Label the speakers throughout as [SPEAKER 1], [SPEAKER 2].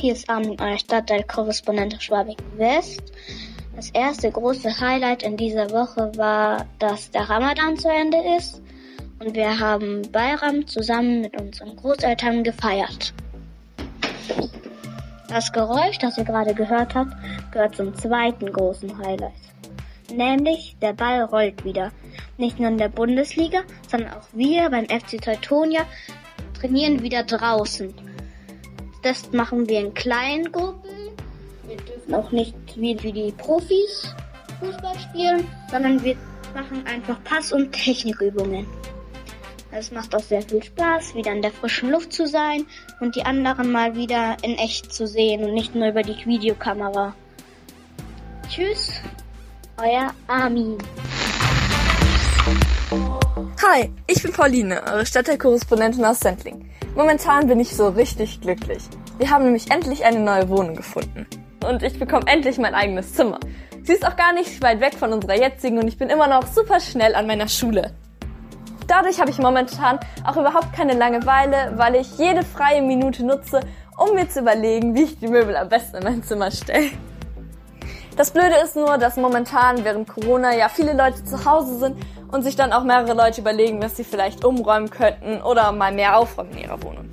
[SPEAKER 1] hier ist Armin, euer Stadtteilkorrespondent Schwabing West. Das erste große Highlight in dieser Woche war, dass der Ramadan zu Ende ist und wir haben Bayram zusammen mit unseren Großeltern gefeiert. Das Geräusch, das ihr gerade gehört habt, gehört zum zweiten großen Highlight. Nämlich der Ball rollt wieder. Nicht nur in der Bundesliga, sondern auch wir beim FC Teutonia trainieren wieder draußen. Das machen wir in kleinen Gruppen. Wir dürfen auch nicht wie, wie die Profis Fußball spielen, sondern wir machen einfach Pass- und Technikübungen. Es macht auch sehr viel Spaß, wieder in der frischen Luft zu sein und die anderen mal wieder in echt zu sehen und nicht nur über die Videokamera. Tschüss, euer Armin.
[SPEAKER 2] Hi, ich bin Pauline, eure Stadtteilkorrespondentin aus Sendling. Momentan bin ich so richtig glücklich. Wir haben nämlich endlich eine neue Wohnung gefunden. Und ich bekomme endlich mein eigenes Zimmer. Sie ist auch gar nicht weit weg von unserer jetzigen und ich bin immer noch super schnell an meiner Schule. Dadurch habe ich momentan auch überhaupt keine Langeweile, weil ich jede freie Minute nutze, um mir zu überlegen, wie ich die Möbel am besten in mein Zimmer stelle. Das Blöde ist nur, dass momentan während Corona ja viele Leute zu Hause sind und sich dann auch mehrere Leute überlegen, was sie vielleicht umräumen könnten oder mal mehr aufräumen in ihrer Wohnung.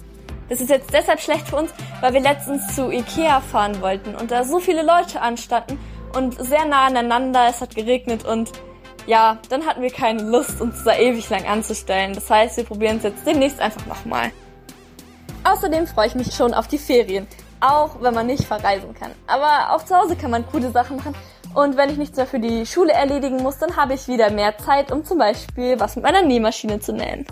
[SPEAKER 2] Das ist jetzt deshalb schlecht für uns, weil wir letztens zu Ikea fahren wollten und da so viele Leute anstanden und sehr nah aneinander, es hat geregnet und ja, dann hatten wir keine Lust, uns da ewig lang anzustellen. Das heißt, wir probieren es jetzt demnächst einfach nochmal. Außerdem freue ich mich schon auf die Ferien, auch wenn man nicht verreisen kann. Aber auch zu Hause kann man coole Sachen machen. Und wenn ich nichts mehr für die Schule erledigen muss, dann habe ich wieder mehr Zeit, um zum Beispiel was mit meiner Nähmaschine zu nähen.